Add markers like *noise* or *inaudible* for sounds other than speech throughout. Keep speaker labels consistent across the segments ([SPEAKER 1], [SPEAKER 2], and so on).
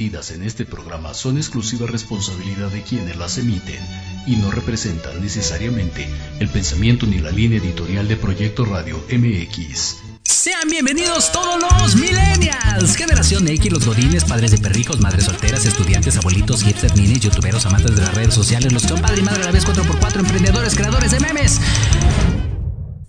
[SPEAKER 1] vertidas en este programa son exclusiva responsabilidad de quienes las emiten y no representan necesariamente el pensamiento ni la línea editorial de Proyecto Radio MX.
[SPEAKER 2] Sean bienvenidos todos los millennials, generación X, los godines, padres de perrijos, madres solteras, estudiantes, abuelitos, hipsters, minis, youtuberos, amantes de las redes sociales, los que son padre y madre a la vez 4x4, emprendedores, creadores de memes.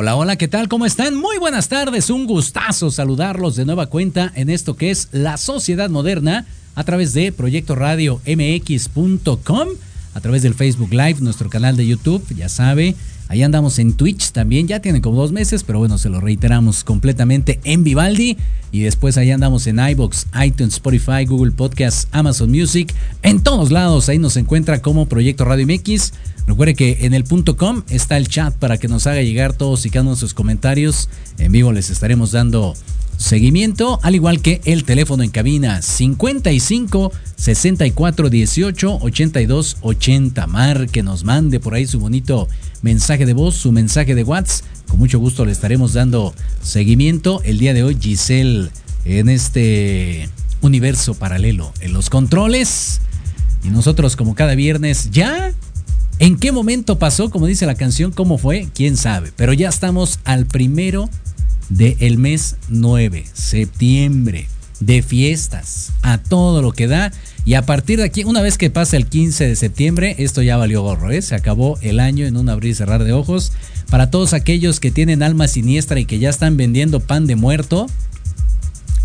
[SPEAKER 2] Hola, hola, ¿qué tal? ¿Cómo están? Muy buenas tardes, un gustazo saludarlos de nueva cuenta en esto que es La Sociedad Moderna a través de Proyecto Radio MX.com, a través del Facebook Live, nuestro canal de YouTube, ya sabe, ahí andamos en Twitch también, ya tienen como dos meses, pero bueno, se lo reiteramos completamente en Vivaldi y después ahí andamos en iBox, iTunes, Spotify, Google Podcasts, Amazon Music, en todos lados, ahí nos encuentra como Proyecto Radio MX. Recuerde que en el punto com está el chat para que nos haga llegar todos y cada uno de sus comentarios. En vivo les estaremos dando seguimiento, al igual que el teléfono en cabina 55 64 18 82 80. Mar que nos mande por ahí su bonito mensaje de voz, su mensaje de WhatsApp. Con mucho gusto le estaremos dando seguimiento. El día de hoy, Giselle, en este universo paralelo, en los controles. Y nosotros, como cada viernes, ya ¿En qué momento pasó? Como dice la canción, ¿cómo fue? ¿Quién sabe? Pero ya estamos al primero del mes 9, septiembre, de fiestas, a todo lo que da. Y a partir de aquí, una vez que pasa el 15 de septiembre, esto ya valió gorro, ¿eh? Se acabó el año en un abrir y cerrar de ojos. Para todos aquellos que tienen alma siniestra y que ya están vendiendo pan de muerto,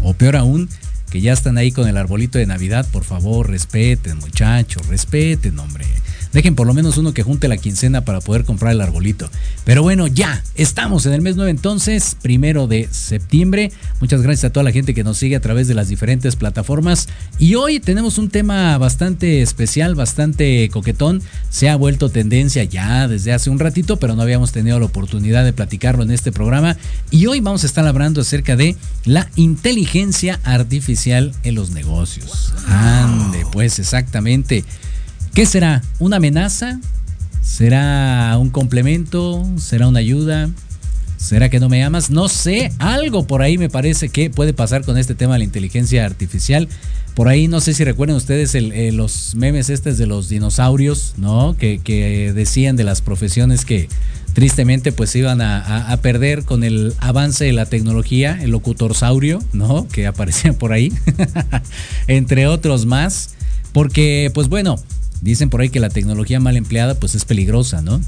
[SPEAKER 2] o peor aún, que ya están ahí con el arbolito de Navidad, por favor, respeten, muchachos, respeten, hombre. Dejen por lo menos uno que junte la quincena para poder comprar el arbolito. Pero bueno, ya, estamos en el mes 9 entonces, primero de septiembre. Muchas gracias a toda la gente que nos sigue a través de las diferentes plataformas. Y hoy tenemos un tema bastante especial, bastante coquetón. Se ha vuelto tendencia ya desde hace un ratito, pero no habíamos tenido la oportunidad de platicarlo en este programa. Y hoy vamos a estar hablando acerca de la inteligencia artificial en los negocios. Ande, pues exactamente. ¿Qué será? ¿Una amenaza? ¿Será un complemento? ¿Será una ayuda? ¿Será que no me amas? No sé, algo por ahí me parece que puede pasar con este tema de la inteligencia artificial. Por ahí no sé si recuerdan ustedes eh, los memes estos de los dinosaurios, ¿no? Que, decían de las profesiones que tristemente pues iban a, a, perder con el avance de la tecnología, el locutorsaurio, ¿no? Que aparecían por ahí, *laughs* entre otros más. Porque pues bueno, Dicen por ahí que la tecnología mal empleada pues es peligrosa, ¿no?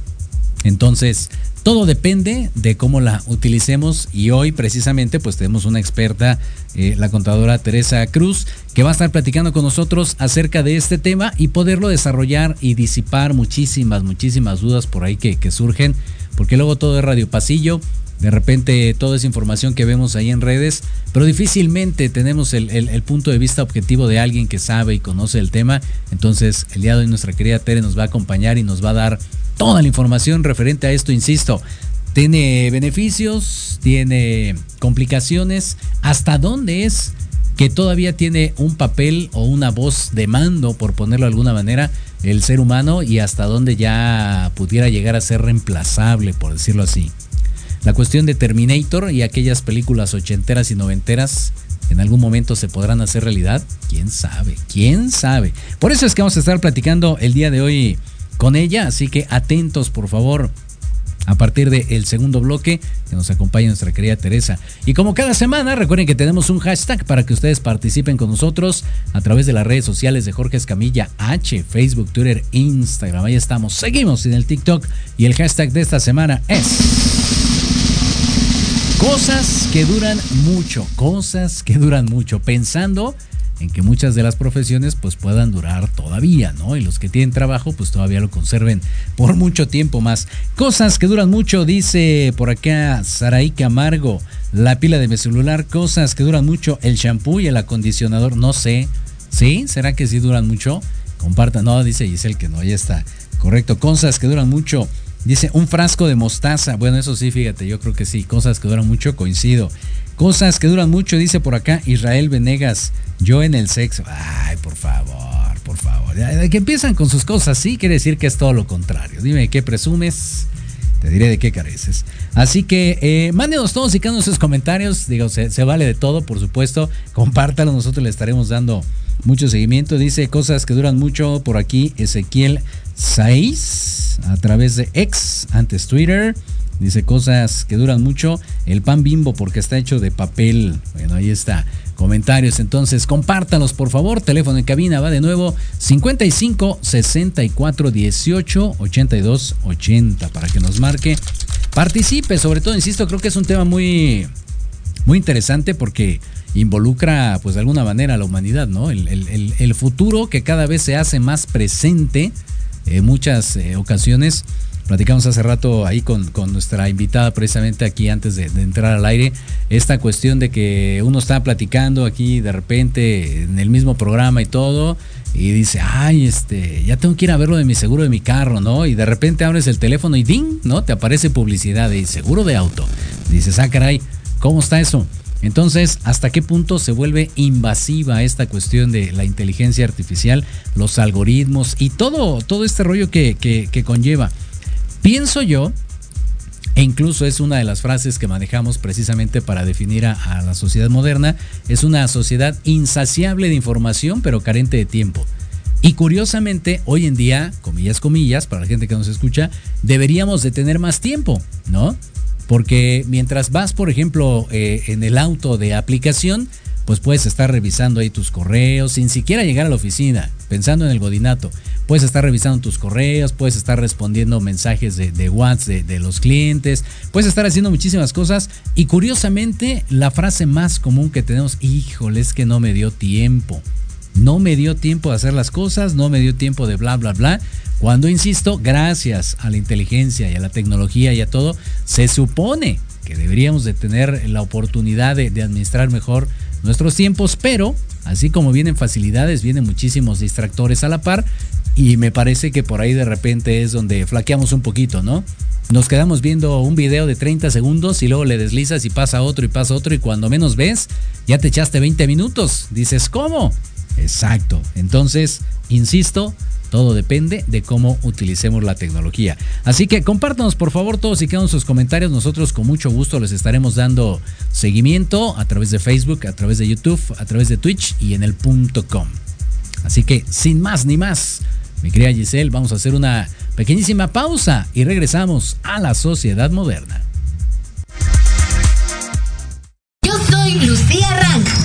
[SPEAKER 2] Entonces, todo depende de cómo la utilicemos y hoy precisamente pues tenemos una experta, eh, la contadora Teresa Cruz, que va a estar platicando con nosotros acerca de este tema y poderlo desarrollar y disipar muchísimas, muchísimas dudas por ahí que, que surgen, porque luego todo es radio pasillo de repente toda esa información que vemos ahí en redes, pero difícilmente tenemos el, punto de vista objetivo de alguien que sabe y conoce el tema. Entonces, el día de hoy nuestra querida Tere nos va a acompañar y nos va a dar toda la información referente a esto, insisto. Tiene beneficios, tiene complicaciones, hasta dónde es que todavía tiene un papel o una voz de mando, por ponerlo de alguna manera, el ser humano y hasta dónde ya pudiera llegar a ser reemplazable, por decirlo así. La cuestión de Terminator y aquellas películas ochenteras y noventeras en algún momento se podrán hacer realidad. ¿Quién sabe? ¿Quién sabe? Por eso es que vamos a estar platicando el día de hoy con ella, así que atentos por favor. A partir del segundo bloque, que nos acompaña nuestra querida Teresa. Y como cada semana, recuerden que tenemos un hashtag para que ustedes participen con nosotros a través de las redes sociales de Jorge Escamilla H, Facebook, Twitter, Instagram. Ahí estamos. Seguimos en el TikTok y el hashtag de esta semana es Cosas que duran mucho, cosas que duran mucho, pensando en que muchas de las profesiones pues puedan durar todavía, ¿no? Y los que tienen trabajo pues todavía lo conserven por mucho tiempo más. Cosas que duran mucho, dice por acá Saraí Camargo, la pila de mi celular, cosas que duran mucho, el shampoo y el acondicionador, no sé, ¿sí? ¿Será que sí duran mucho? Compartan, no, dice Giselle que no, ya está. Correcto, cosas que duran mucho, Dice, un frasco de mostaza. Bueno, eso sí, fíjate, yo creo que sí. Cosas que duran mucho, coincido. Cosas que duran mucho, dice por acá Israel Venegas. Yo en el sexo. Ay, por favor, por favor. Que empiezan con sus cosas, sí, quiere decir que es todo lo contrario. Dime qué presumes. Te diré de qué careces. Así que eh, mándenos todos y cada sus comentarios. Digo, se, se vale de todo, por supuesto. Compártalo, nosotros le estaremos dando mucho seguimiento. Dice cosas que duran mucho por aquí. Ezequiel 6 a través de X, antes Twitter. Dice cosas que duran mucho. El pan bimbo porque está hecho de papel. Bueno, ahí está. Comentarios, entonces compártanos por favor. Teléfono en cabina va de nuevo 55 64 18 82 80 para que nos marque. Participe, sobre todo, insisto, creo que es un tema muy, muy interesante porque involucra, pues de alguna manera, a la humanidad, ¿no? El, el futuro que cada vez se hace más presente en muchas eh, ocasiones. Platicamos hace rato ahí con, nuestra invitada precisamente aquí antes de, entrar al aire, esta cuestión de que uno está platicando aquí de repente en el mismo programa y todo, y dice, ay, este, ya tengo que ir a ver lo de mi seguro de mi carro, ¿no? Y de repente abres el teléfono y ¡ding! ¿no? Te aparece publicidad de seguro de auto. Dices, ah, caray, ¿cómo está eso? Entonces, ¿hasta qué punto se vuelve invasiva esta cuestión de la inteligencia artificial, los algoritmos y todo, todo este rollo que, conlleva? Pienso yo, e incluso es una de las frases que manejamos precisamente para definir a, la sociedad moderna, es una sociedad insaciable de información pero carente de tiempo. Y curiosamente, hoy en día, comillas, comillas, para la gente que nos escucha, deberíamos de tener más tiempo, ¿no? Porque mientras vas, por ejemplo, eh, en el auto de aplicación, pues puedes estar revisando ahí tus correos sin siquiera llegar a la oficina, pensando en el godinato. Puedes estar revisando tus correos, puedes estar respondiendo mensajes de, WhatsApp de, los clientes, puedes estar haciendo muchísimas cosas. Y curiosamente, la frase más común que tenemos, híjole, es que no me dio tiempo. No me dio tiempo de hacer las cosas, no me dio tiempo de bla, bla, bla. Cuando, insisto, gracias a la inteligencia y a la tecnología y a todo, se supone que deberíamos de tener la oportunidad de, de administrar mejor nuestros tiempos, pero así como vienen facilidades, vienen muchísimos distractores a la par y me parece que por ahí de repente es donde flaqueamos un poquito, ¿no? Nos quedamos viendo un video de 30 segundos y luego le deslizas y pasa otro y pasa otro y cuando menos ves, ya te echaste 20 minutos. Dices, ¿cómo? Exacto. Entonces, insisto, todo depende de cómo utilicemos la tecnología. Así que compártanos por favor todos y cada uno sus comentarios. Nosotros con mucho gusto les estaremos dando seguimiento a través de Facebook, a través de YouTube, a través de Twitch y en el punto com. Así que sin más ni más, mi querida Giselle, vamos a hacer una pequeñísima pausa y regresamos a la sociedad moderna.
[SPEAKER 3] Yo soy Lucía Rank.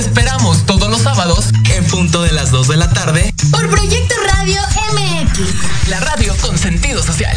[SPEAKER 4] Esperamos todos los sábados.
[SPEAKER 5] En punto de las 2 de la tarde.
[SPEAKER 3] Por Proyecto Radio MX.
[SPEAKER 4] La radio con sentido social.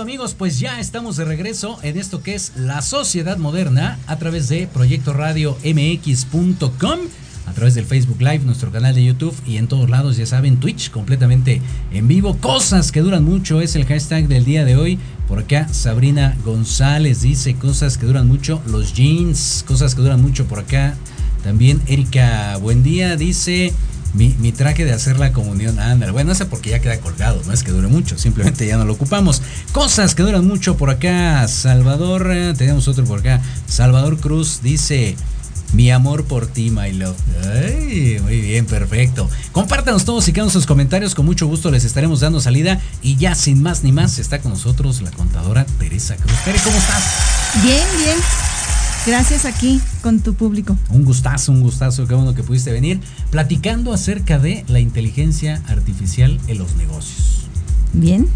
[SPEAKER 2] Amigos, pues ya estamos de regreso en esto que es la sociedad moderna a través de Proyecto Radio MX.com, a través del Facebook Live, nuestro canal de YouTube y en todos lados, ya saben, Twitch completamente en vivo. Cosas que duran mucho es el hashtag del día de hoy. Por acá Sabrina González dice cosas que duran mucho, los jeans, cosas que duran mucho por acá. También Erika Buen día dice mi, mi, traje de hacer la comunión. Ándale, bueno, ese porque ya queda colgado, no es que dure mucho, simplemente ya no lo ocupamos. Cosas que duran mucho por acá. Salvador, eh, tenemos otro por acá. Salvador Cruz dice. Mi amor por ti, my love. Muy bien, perfecto. Compártanos todos y cada sus comentarios. Con mucho gusto les estaremos dando salida. Y ya sin más ni más, está con nosotros la contadora Teresa Cruz. Tere, ¿cómo estás?
[SPEAKER 6] Bien, bien. Gracias aquí con tu público.
[SPEAKER 2] Un gustazo, un gustazo, qué bueno que pudiste venir. Platicando acerca de la inteligencia artificial en los negocios.
[SPEAKER 6] Bien.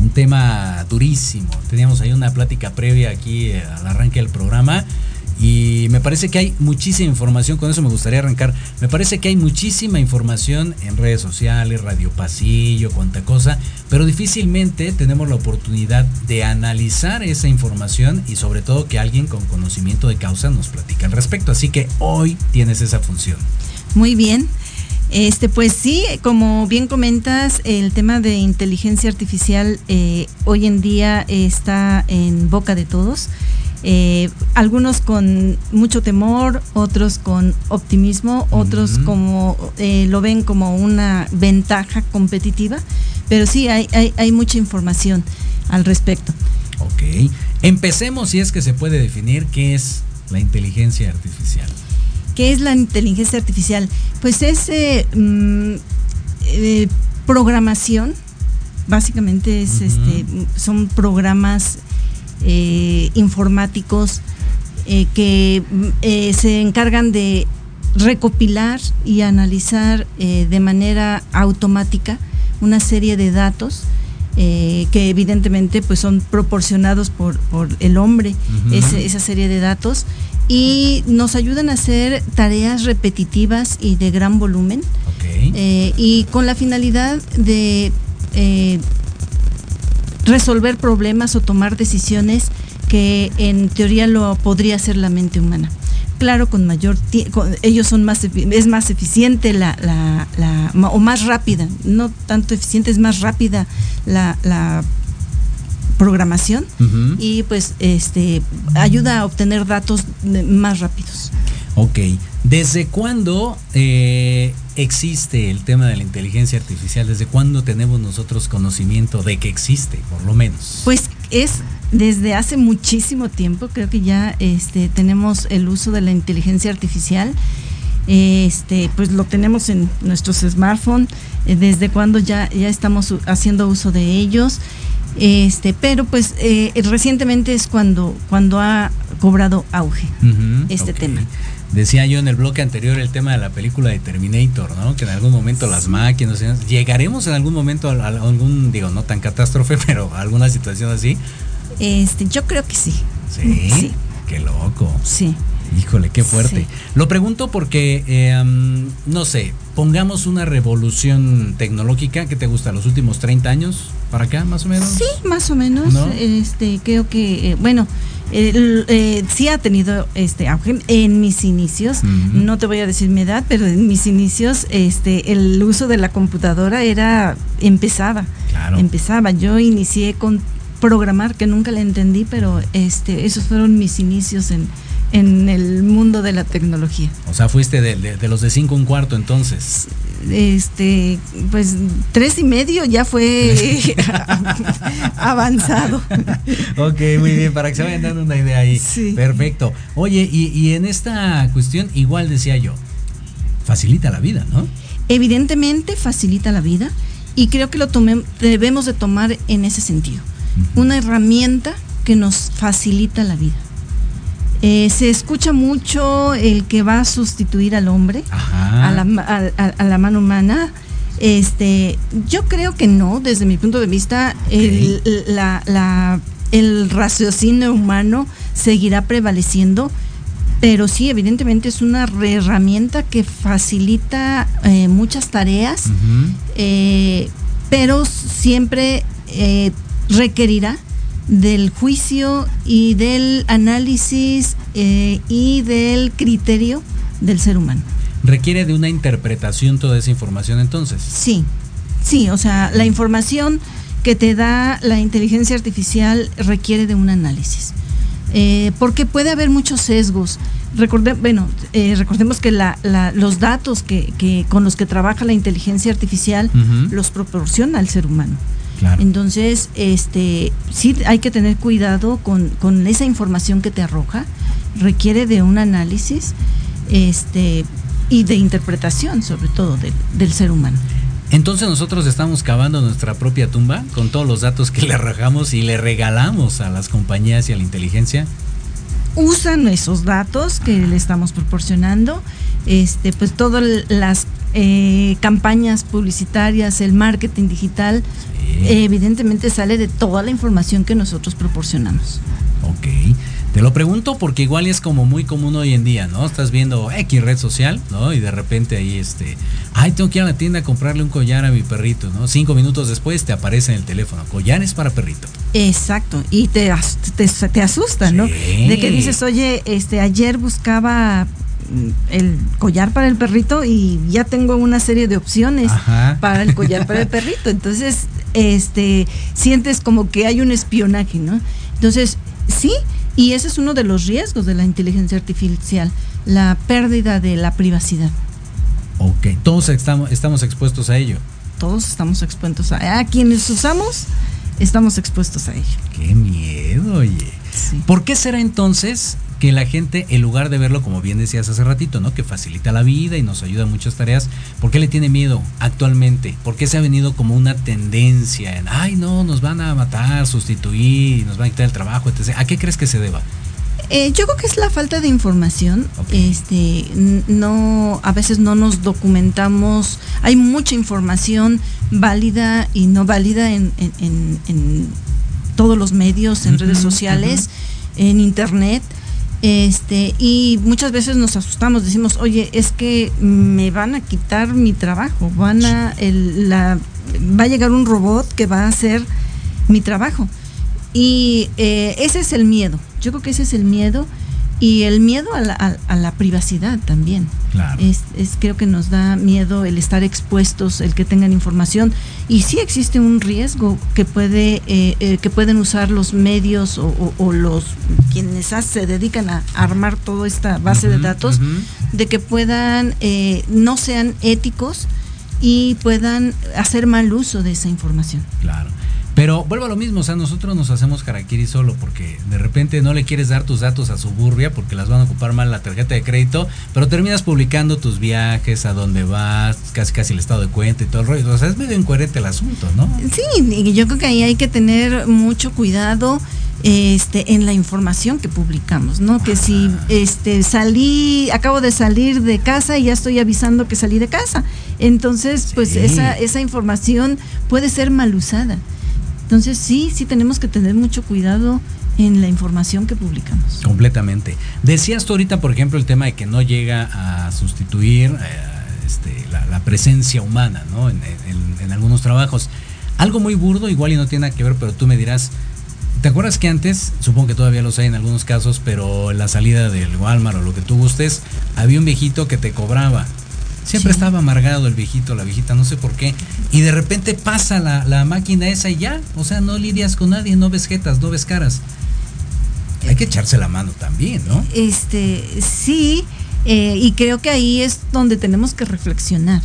[SPEAKER 2] Un tema durísimo. Teníamos ahí una plática previa aquí al arranque del programa. Y me parece que hay muchísima información, con eso me gustaría arrancar. Me parece que hay muchísima información en redes sociales, radio pasillo, cuanta cosa, pero difícilmente tenemos la oportunidad de analizar esa información y sobre todo que alguien con conocimiento de causa nos platique al respecto. Así que hoy tienes esa función.
[SPEAKER 6] Muy bien. Este, pues sí, como bien comentas, el tema de inteligencia artificial eh, hoy en día está en boca de todos. Eh, algunos con mucho temor, otros con optimismo, otros uh -huh. como eh, lo ven como una ventaja competitiva, pero sí hay, hay, hay, mucha información al respecto.
[SPEAKER 2] Ok, empecemos si es que se puede definir qué es la inteligencia artificial.
[SPEAKER 6] ¿Qué es la inteligencia artificial? Pues es eh, mm, programación básicamente es, este, son programas eh, informáticos eh, que eh, se encargan de recopilar y analizar de manera automática una serie de datos eh, que evidentemente pues son proporcionados por, por el hombre, ese- esa serie de datos, y nos ayudan a hacer tareas repetitivas y de gran volumen, eh, y con la finalidad de eh, resolver problemas o tomar decisiones que en teoría lo podría hacer la mente humana. Claro, con mayor con- ellos son más es más eficiente la, la- la- o más rápida, no tanto eficiente, es más rápida la, la programación y pues este ayuda a obtener datos más rápidos.
[SPEAKER 2] Ok, ¿desde cuándo eh, existe el tema de la inteligencia artificial? ¿Desde cuándo tenemos nosotros conocimiento de que existe, por lo menos?
[SPEAKER 6] Pues es desde hace muchísimo tiempo, creo que ya este, tenemos el uso de la inteligencia artificial. Este, pues lo tenemos en nuestros smartphones, eh, desde cuando ya, ya estamos haciendo uso de ellos. Este, pero pues eh, recientemente es cuando, cuando ha cobrado auge este tema.
[SPEAKER 2] Decía yo en el bloque anterior el tema de la película de Terminator, ¿no? Que en algún momento las máquinas, llegaremos en algún momento a, algún, digo, no tan catástrofe, *laughs* pero a alguna situación así.
[SPEAKER 6] Este, yo creo que sí.
[SPEAKER 2] Sí, qué loco.
[SPEAKER 6] Sí.
[SPEAKER 2] Híjole, qué fuerte.
[SPEAKER 6] Sí.
[SPEAKER 2] Lo pregunto porque, eh, no sé, pongamos una revolución tecnológica que te gusta los últimos 30 años para acá, más o menos.
[SPEAKER 6] Sí, más o menos.
[SPEAKER 2] ¿No?
[SPEAKER 6] Este, creo que, eh, bueno, eh, sí ha tenido este auge en mis inicios. No te voy a decir mi edad, pero en mis inicios, este, el uso de la computadora era empezaba.
[SPEAKER 2] Claro.
[SPEAKER 6] Empezaba. Yo inicié con programar que nunca le entendí, pero este, esos fueron mis inicios en en el mundo de la tecnología.
[SPEAKER 2] O sea, fuiste de, de- de los de 5 un cuarto entonces.
[SPEAKER 6] Este, pues tres y medio ya fue *laughs* avanzado.
[SPEAKER 2] Ok, muy bien, para que se vayan dando una idea ahí.
[SPEAKER 6] Sí.
[SPEAKER 2] Perfecto. Oye, y, y en esta cuestión, igual decía yo, facilita la vida, ¿no?
[SPEAKER 6] Evidentemente facilita la vida y creo que lo tomem- debemos de tomar en ese sentido. Una herramienta que nos facilita la vida. Eh, se escucha mucho el que va a sustituir al hombre, a la, ma- a- a- a la mano humana. Este, yo creo que no, desde mi punto de vista, el, la- la- el raciocinio humano seguirá prevaleciendo, pero sí, evidentemente es una herramienta que facilita eh, muchas tareas, eh, pero siempre requerirá del juicio y del análisis eh, y del criterio del ser humano.
[SPEAKER 2] Requiere de una interpretación toda esa información entonces.
[SPEAKER 6] Sí, sí, o sea, la información que te da la inteligencia artificial requiere de un análisis. Eh, porque puede haber muchos sesgos. Recorde, bueno, eh, recordemos que la- la- los datos que, que con los que trabaja la inteligencia artificial los proporciona el ser humano.
[SPEAKER 2] Claro.
[SPEAKER 6] Entonces, este, sí hay que tener cuidado con, con esa información que te arroja. Requiere de un análisis, este, y de interpretación, sobre todo, del- del ser humano.
[SPEAKER 2] Entonces nosotros estamos cavando nuestra propia tumba con todos los datos que le arrojamos y le regalamos a las compañías y a la inteligencia.
[SPEAKER 6] usan esos datos que le estamos proporcionando, este, pues todas las eh, campañas publicitarias, el marketing digital, eh, evidentemente sale de toda la información que nosotros proporcionamos.
[SPEAKER 2] Ok. Te lo pregunto porque igual es como muy común hoy en día, ¿no? Estás viendo X red social, ¿no? Y de repente ahí este, ay, tengo que ir a la tienda a comprarle un collar a mi perrito, ¿no? Cinco minutos después te aparece en el teléfono, collares para perrito.
[SPEAKER 6] Exacto, y te, te, te asusta, ¿no? De que dices, oye, este, ayer buscaba el collar para el perrito y ya tengo una serie de opciones
[SPEAKER 2] Ajá.
[SPEAKER 6] para el collar para el *laughs* perrito. Entonces, este, sientes como que hay un espionaje, ¿no? Entonces, sí, y ese es uno de los riesgos de la inteligencia artificial, la pérdida de la privacidad.
[SPEAKER 2] Ok. Todos estamos, estamos expuestos a ello.
[SPEAKER 6] Todos estamos expuestos a, a quienes usamos, estamos expuestos a ello.
[SPEAKER 2] Qué miedo, oye. ¿Por qué será entonces que la gente, en lugar de verlo como bien decías hace ratito, ¿no? Que facilita la vida y nos ayuda en muchas tareas, ¿por qué le tiene miedo actualmente? ¿Por qué se ha venido como una tendencia en, ay, no, nos van a matar, sustituir, nos van a quitar el trabajo, etc. ¿A qué crees que se deba?
[SPEAKER 6] Eh, yo creo que es la falta de información. Este, no, a veces no nos documentamos. Hay mucha información válida y no válida en, todos los medios, en redes sociales, en internet. Este, y muchas veces nos asustamos, decimos, oye, es que me van a quitar mi trabajo, van a, la, va a llegar un robot que va a hacer mi trabajo. Y eh, ese es el miedo, yo creo que ese es el miedo y el miedo a la, privacidad también. Es, creo que nos da miedo el estar expuestos, el que tengan información. Y sí existe un riesgo que puede eh, eh, que pueden usar los medios o, los quienes se dedican a armar toda esta base de datos, de que puedan eh, no sean éticos y puedan hacer mal uso de esa información.
[SPEAKER 2] Claro. Pero vuelvo a lo mismo, o sea, nosotros nos hacemos harakiri solo porque de repente no le quieres dar tus datos a Suburbia porque las van a ocupar mal la tarjeta de crédito, pero terminas publicando tus viajes, a dónde vas, casi casi el estado de cuenta y todo el rollo. O sea, es medio incoherente el asunto, ¿no?
[SPEAKER 6] Sí, yo creo que ahí hay que tener mucho cuidado este en la información que publicamos, ¿no? Que si este salí, acabo de salir de casa y ya estoy avisando que salí de casa. Entonces, pues esa esa información puede ser mal usada. Entonces sí, sí tenemos que tener mucho cuidado en la información que publicamos.
[SPEAKER 2] Completamente. Decías tú ahorita, por ejemplo, el tema de que no llega a sustituir eh, este, la, presencia humana ¿no? En, algunos trabajos. Algo muy burdo, igual y no tiene nada que ver, pero tú me dirás, ¿te acuerdas que antes, supongo que todavía los hay en algunos casos, pero en la salida del Walmart o lo que tú gustes, había un viejito que te cobraba Siempre estaba amargado el viejito, la viejita, no sé por qué. Y de repente pasa la, máquina esa y ya. O sea, no lidias con nadie, no ves jetas, no ves caras. Hay que echarse la mano también, ¿no?
[SPEAKER 6] Este, sí, eh, y creo que ahí es donde tenemos que reflexionar.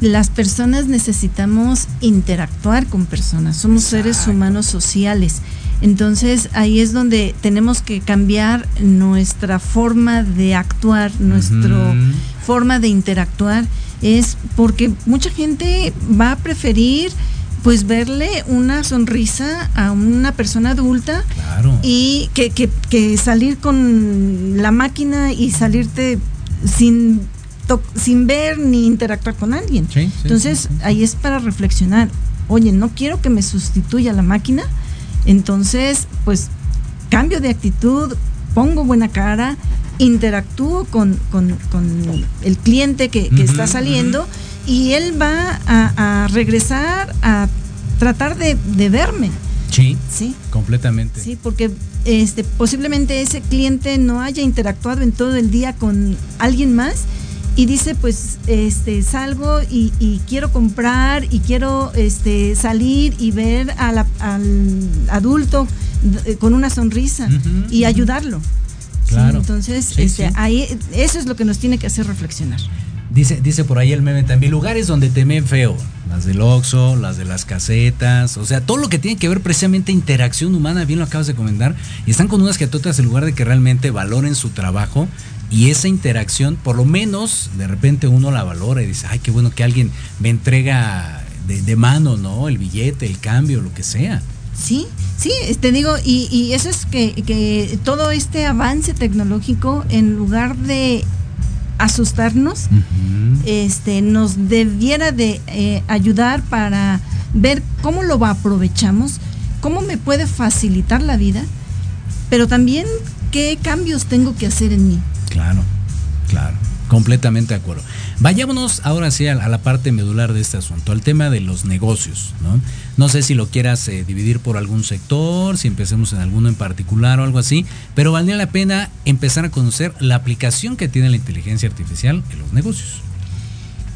[SPEAKER 6] Las personas necesitamos interactuar con personas, somos seres humanos sociales. Entonces ahí es donde tenemos que cambiar nuestra forma de actuar, nuestra forma de interactuar, es porque mucha gente va a preferir pues verle una sonrisa a una persona adulta y que, que, salir con la máquina y salirte sin, sin ver ni interactuar con alguien. Entonces ahí es para reflexionar, oye, no quiero que me sustituya la máquina, entonces, pues cambio de actitud, pongo buena cara, interactúo con, el cliente que, está saliendo y él va a, regresar a tratar de, verme.
[SPEAKER 2] Sí, sí, completamente.
[SPEAKER 6] Sí, porque este, posiblemente ese cliente no haya interactuado en todo el día con alguien más y dice pues este salgo y, quiero comprar y quiero este salir y ver al adulto eh, con una sonrisa y ayudarlo. Claro. entonces este, ahí eso es lo que nos tiene que hacer reflexionar.
[SPEAKER 2] Dice dice por ahí el meme también lugares donde temen feo las del Oxxo, las de las casetas, o sea, todo lo que tiene que ver precisamente interacción humana, bien lo acabas de comentar, y están con unas criaturas en lugar de que realmente valoren su trabajo, y esa interacción, por lo menos, de repente uno la valora y dice, ay, qué bueno que alguien me entrega de, mano, ¿no? El billete, el cambio, lo que sea.
[SPEAKER 6] Sí, sí, te digo, y, eso es que, todo este avance tecnológico, en lugar de asustarnos, este, nos debiera de eh, ayudar para ver cómo lo aprovechamos, cómo me puede facilitar la vida, pero también qué cambios tengo que hacer en mí.
[SPEAKER 2] Claro, claro. Completamente de acuerdo. Vayámonos ahora sí a, la parte medular de este asunto, al tema de los negocios. No, no sé si lo quieras eh, dividir por algún sector, si empecemos en alguno en particular o algo así, pero valdría la pena empezar a conocer la aplicación que tiene la inteligencia artificial en los negocios.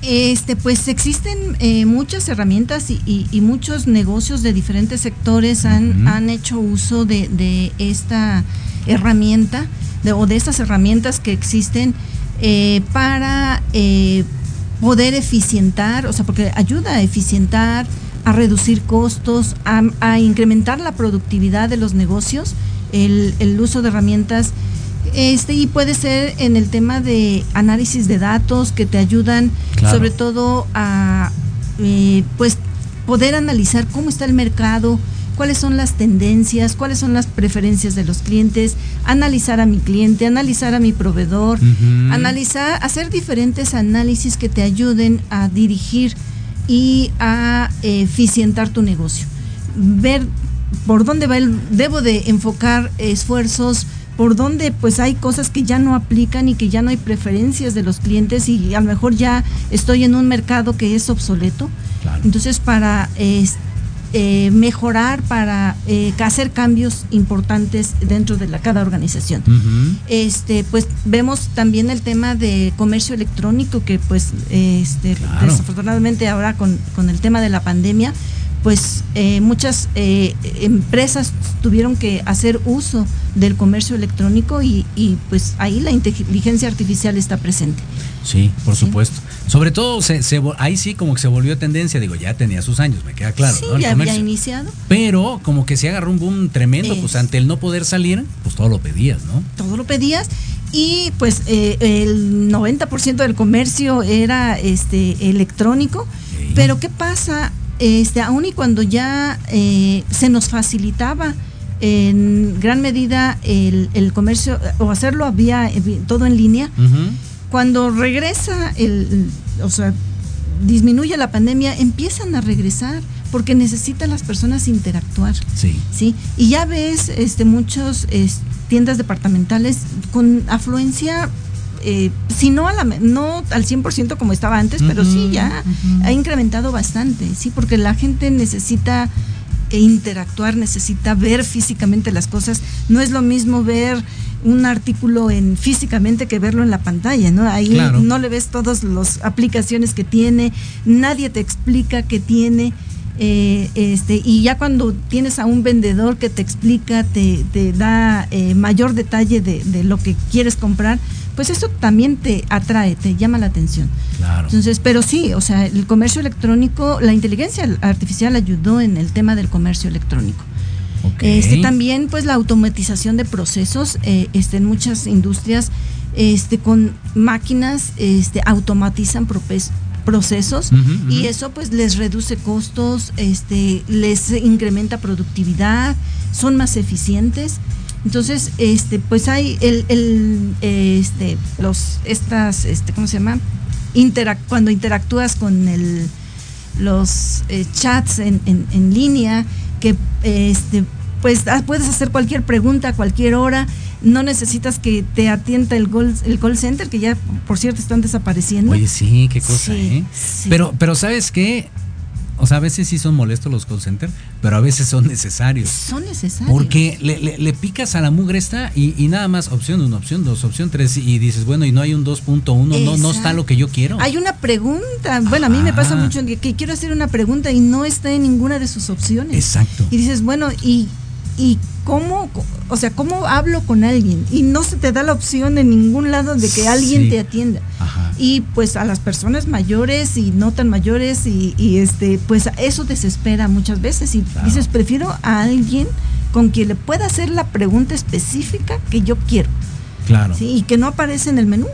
[SPEAKER 6] Este, pues existen eh, muchas herramientas y, muchos negocios de diferentes sectores han, han hecho uso de, de esta herramienta o de estas herramientas que existen eh, para eh, poder eficientar, o sea, porque ayuda a eficientar, a reducir costos, a, incrementar la productividad de los negocios, el, uso de herramientas Este, y puede ser en el tema de análisis de datos que te ayudan
[SPEAKER 2] Claro.
[SPEAKER 6] sobre todo a eh, pues poder analizar cómo está el mercado, cuáles son las tendencias, cuáles son las preferencias de los clientes, analizar a mi cliente, analizar a mi proveedor, analizar, hacer diferentes análisis que te ayuden a dirigir y a eficientar tu negocio. Ver por dónde va el, debo de enfocar esfuerzos, por dónde pues hay cosas que ya no aplican y que ya no hay preferencias de los clientes y a lo mejor ya estoy en un mercado que es obsoleto. Entonces para eh, mejorar, para eh, hacer cambios importantes dentro de la, cada organización. Este, pues vemos también el tema de comercio electrónico que pues este,
[SPEAKER 2] Claro.
[SPEAKER 6] desafortunadamente ahora con, con el tema de la pandemia pues eh, muchas eh, empresas tuvieron que hacer uso del comercio electrónico y, y, pues ahí la inteligencia artificial está presente.
[SPEAKER 2] Sí, por supuesto. Sobre todo, se, se ahí sí como que se volvió tendencia. Digo, ya tenía sus años, me queda claro.
[SPEAKER 6] sí, ya había iniciado.
[SPEAKER 2] Pero como que se agarró un boom tremendo, pues
[SPEAKER 6] Es.
[SPEAKER 2] ante el no poder salir, pues todo lo pedías, ¿no?
[SPEAKER 6] todo lo pedías y pues eh, el 90% del comercio era este electrónico, pero ¿qué pasa? Este, aun y cuando ya eh, se nos facilitaba en gran medida el, el comercio o hacerlo había eh, todo en línea, cuando regresa el, o sea, disminuye la pandemia, empiezan a regresar porque necesitan las personas interactuar.
[SPEAKER 2] Sí.
[SPEAKER 6] Sí, y ya ves este muchos es, tiendas departamentales con afluencia eh, si no a la, no al 100% como estaba antes, pero sí ya ha incrementado bastante, sí, porque la gente necesita eh, interactuar, necesita ver físicamente las cosas. No es lo mismo ver un artículo en físicamente que verlo en la pantalla, ¿no? Ahí
[SPEAKER 2] Claro.
[SPEAKER 6] no le ves todas las aplicaciones que tiene, nadie te explica qué tiene. Eh, este, y ya cuando tienes a un vendedor que te explica, te, te da eh, mayor detalle de, de lo que quieres comprar, pues eso también te atrae, te llama la atención.
[SPEAKER 2] Claro.
[SPEAKER 6] Entonces, pero sí, o sea, el comercio electrónico, la inteligencia artificial ayudó en el tema del comercio electrónico. Este también, pues la automatización de procesos, eh, este, en muchas industrias, este, con máquinas, este, automatizan procesos y eso pues les reduce costos, este, les incrementa productividad, son más eficientes. Entonces, este, pues hay el, el, este, los, estas, este, ¿cómo se llama? Interac- cuando interactúas con el, los eh, chats en, en- en línea, que este, pues ah, puedes hacer cualquier pregunta a cualquier hora, no necesitas que te atienda el, gol- el call center, que ya por cierto están desapareciendo.
[SPEAKER 2] Oye, sí, qué cosa,
[SPEAKER 6] Sí,
[SPEAKER 2] ¿eh?
[SPEAKER 6] sí.
[SPEAKER 2] Pero, pero ¿sabes qué? O sea, a veces sí son molestos los call centers, pero a veces son necesarios.
[SPEAKER 6] Son necesarios.
[SPEAKER 2] Porque le, le- le picas a la mugre esta y, y nada más opción 1, opción 2, opción 3 y dices, bueno, y no hay un 2.1, no, no está lo que yo quiero.
[SPEAKER 6] Hay una pregunta, bueno, a mí me pasa mucho que, que quiero hacer una pregunta y no está en ninguna de sus opciones.
[SPEAKER 2] Exacto.
[SPEAKER 6] Y dices, bueno, ¿y, y cómo, o sea, cómo hablo con alguien? Y no se te da la opción en ningún lado de que alguien
[SPEAKER 2] Sí.
[SPEAKER 6] te atienda. Y pues a las personas mayores y no tan mayores y, y, este, pues eso desespera muchas veces y dices, prefiero a alguien con quien le pueda hacer la pregunta específica que yo quiero.
[SPEAKER 2] Claro.
[SPEAKER 6] ¿sí? Y que no aparece en el menú.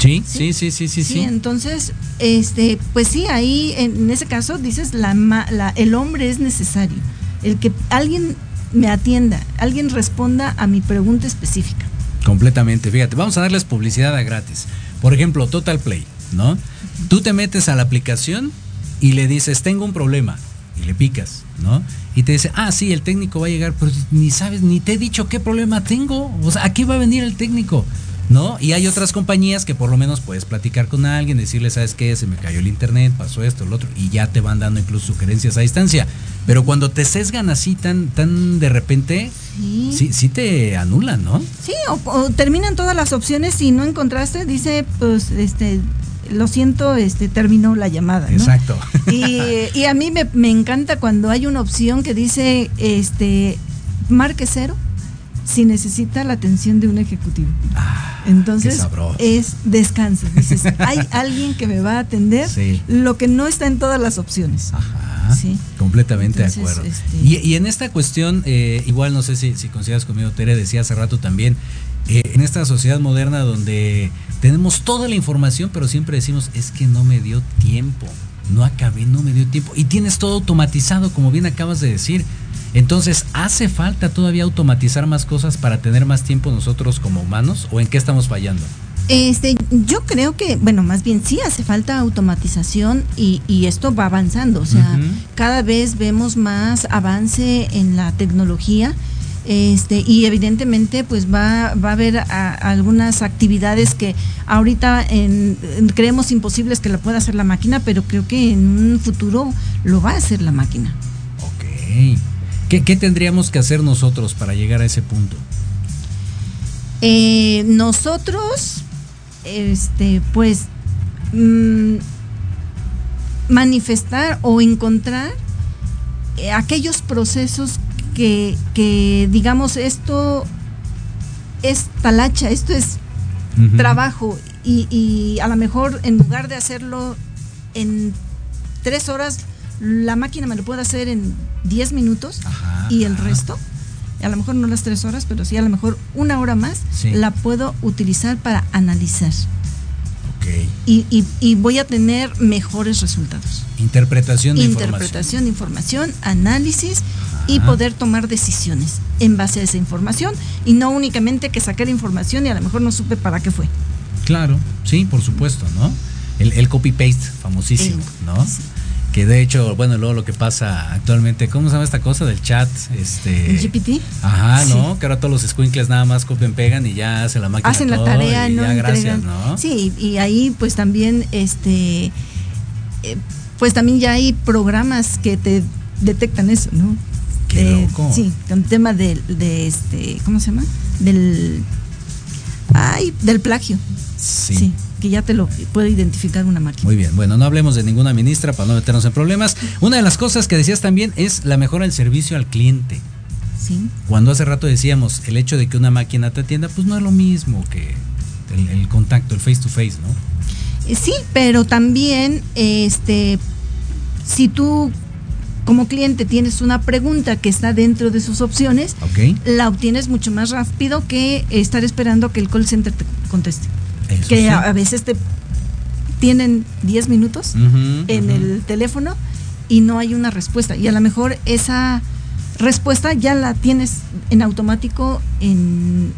[SPEAKER 2] Sí, sí, sí, sí, sí,
[SPEAKER 6] Sí,
[SPEAKER 2] sí.
[SPEAKER 6] entonces, este, pues sí, ahí en ese caso dices la, la- el hombre es necesario, el que alguien me atienda, alguien responda a mi pregunta específica.
[SPEAKER 2] Completamente. Fíjate, vamos a darles publicidad a gratis. Por ejemplo, Total Play, ¿no? Tú te metes a la aplicación y le dices, tengo un problema. Y le picas, ¿no? Y te dice, ah, sí, el técnico va a llegar, pero ni sabes, ni te he dicho qué problema tengo. O sea, ¿a qué va a venir el técnico? ¿No? Y hay otras compañías que por lo menos puedes platicar con alguien, decirle, ¿sabes qué? Se me cayó el internet, pasó esto, lo otro, y ya te van dando incluso sugerencias a distancia. Pero cuando te sesgan así tan, tan de repente,
[SPEAKER 6] Sí.
[SPEAKER 2] sí, sí te anulan, ¿no?
[SPEAKER 6] Sí, o, o terminan todas las opciones y no encontraste, dice, pues, este, lo siento, este, terminó la llamada. ¿no?
[SPEAKER 2] Exacto.
[SPEAKER 6] Y, y a mí me, me encanta cuando hay una opción que dice, este, marque cero si necesita la atención de un ejecutivo. Entonces
[SPEAKER 2] Ah, sabroso.
[SPEAKER 6] es descanso. Dices, *laughs* hay alguien que me va a atender,
[SPEAKER 2] Sí.
[SPEAKER 6] lo que no está en todas las opciones. Sí.
[SPEAKER 2] Completamente
[SPEAKER 6] Entonces,
[SPEAKER 2] de acuerdo.
[SPEAKER 6] este-
[SPEAKER 2] Y, y en esta cuestión, eh, igual no sé si, si coincidas conmigo, Tere, decía hace rato también, eh, en esta sociedad moderna donde tenemos toda la información, pero siempre decimos, es que no me dio tiempo, no acabé, no me dio tiempo. Y tienes todo automatizado, como bien acabas de decir. Entonces, ¿hace falta todavía automatizar más cosas para tener más tiempo nosotros como humanos? ¿O en qué estamos fallando?
[SPEAKER 6] Este, yo creo que, bueno, más bien sí hace falta automatización y, y esto va avanzando. O sea, cada vez vemos más avance en la tecnología. Este, y evidentemente pues va, va a haber a- algunas actividades que ahorita en- en- creemos imposibles que la pueda hacer la máquina, pero creo que en un futuro lo va a hacer la máquina.
[SPEAKER 2] Ok. ¿Qué, qué tendríamos que hacer nosotros para llegar a ese punto?
[SPEAKER 6] Eh, nosotros, este, pues, mm, manifestar o encontrar eh, aquellos procesos que, que, digamos, esto es talacha, esto es trabajo y, y a lo mejor en lugar de hacerlo en tres horas, la máquina me lo puede hacer en diez minutos y el resto, a lo mejor no las tres horas, pero sí a lo mejor una hora más,
[SPEAKER 2] Sí.
[SPEAKER 6] la puedo utilizar para analizar. Y, y- y voy a tener mejores resultados.
[SPEAKER 2] Interpretación de información.
[SPEAKER 6] Interpretación de información, análisis y poder tomar decisiones en base a esa información y no únicamente que saqué la información y a lo mejor no supe para qué fue.
[SPEAKER 2] Claro, sí, por supuesto, ¿no? El, el copy-paste famosísimo, ¿no? Que de hecho, bueno, luego lo que pasa actualmente, ¿cómo se llama esta cosa del chat? Este,
[SPEAKER 6] ¿El GPT?
[SPEAKER 2] Ajá, ¿no?
[SPEAKER 6] Sí.
[SPEAKER 2] Que ahora todos los squinkles nada más copian, pegan y ya hace la máquina
[SPEAKER 6] Hacen la tarea,
[SPEAKER 2] y
[SPEAKER 6] no
[SPEAKER 2] ya gracias. ¿no?
[SPEAKER 6] Sí, y ahí pues también este eh, pues también ya hay programas que te detectan eso, ¿no?
[SPEAKER 2] Qué
[SPEAKER 6] De-
[SPEAKER 2] loco.
[SPEAKER 6] Sí, con tema de, de este, ¿cómo se llama? Del ay, del plagio.
[SPEAKER 2] Sí.
[SPEAKER 6] Que ya te lo puede identificar una máquina.
[SPEAKER 2] Muy bien, bueno, no hablemos de ninguna ministra para no meternos en problemas. Una de las cosas que decías también es la mejora del servicio al cliente.
[SPEAKER 6] Sí.
[SPEAKER 2] Cuando hace rato decíamos, el hecho de que una máquina te atienda, pues no es lo mismo que el, el contacto, el face to face, ¿no?
[SPEAKER 6] Eh, Sí, pero también, este, si tú como cliente tienes una pregunta que está dentro de sus opciones,
[SPEAKER 2] Ok.
[SPEAKER 6] la obtienes mucho más rápido que estar esperando que el call center te conteste.
[SPEAKER 2] Eso
[SPEAKER 6] que
[SPEAKER 2] sí.
[SPEAKER 6] a, veces te tienen 10 minutos en el teléfono y no hay una respuesta. Y a lo mejor esa respuesta ya la tienes en automático en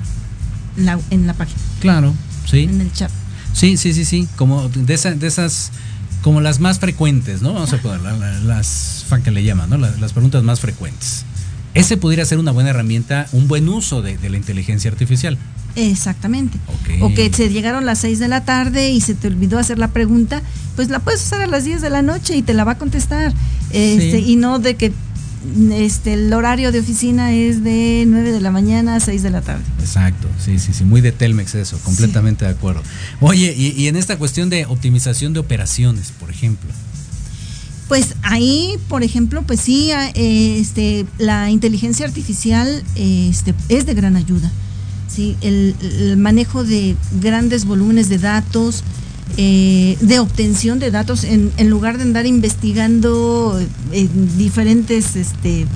[SPEAKER 6] la, en la página,
[SPEAKER 2] Claro, sí.
[SPEAKER 6] en el chat.
[SPEAKER 2] Sí, sí, sí, sí. Como de, esa- de esas, como las más frecuentes, ¿no? Vamos a poner la- la- las fan que le llaman, ¿no? Las, las preguntas más frecuentes. Ese pudiera ser una buena herramienta, un buen uso de, de la inteligencia artificial.
[SPEAKER 6] Exactamente.
[SPEAKER 2] Ok.
[SPEAKER 6] O que se llegaron las 6 de la tarde y se te olvidó hacer la pregunta, pues la puedes usar a las 10 de la noche y te la va a contestar. Este,
[SPEAKER 2] Sí.
[SPEAKER 6] Y no de que este, el horario de oficina es de 9 de la mañana a 6 de la tarde.
[SPEAKER 2] Exacto, sí, sí, sí, muy de Telmex eso, completamente de acuerdo. Oye, y, y en esta cuestión de optimización de operaciones, por ejemplo.
[SPEAKER 6] Pues ahí, por ejemplo, pues sí, eh, este, la inteligencia artificial eh, este, es de gran ayuda. Sí, el, el manejo de grandes volúmenes de datos, eh, de obtención de datos, en, en lugar de andar investigando en diferentes este,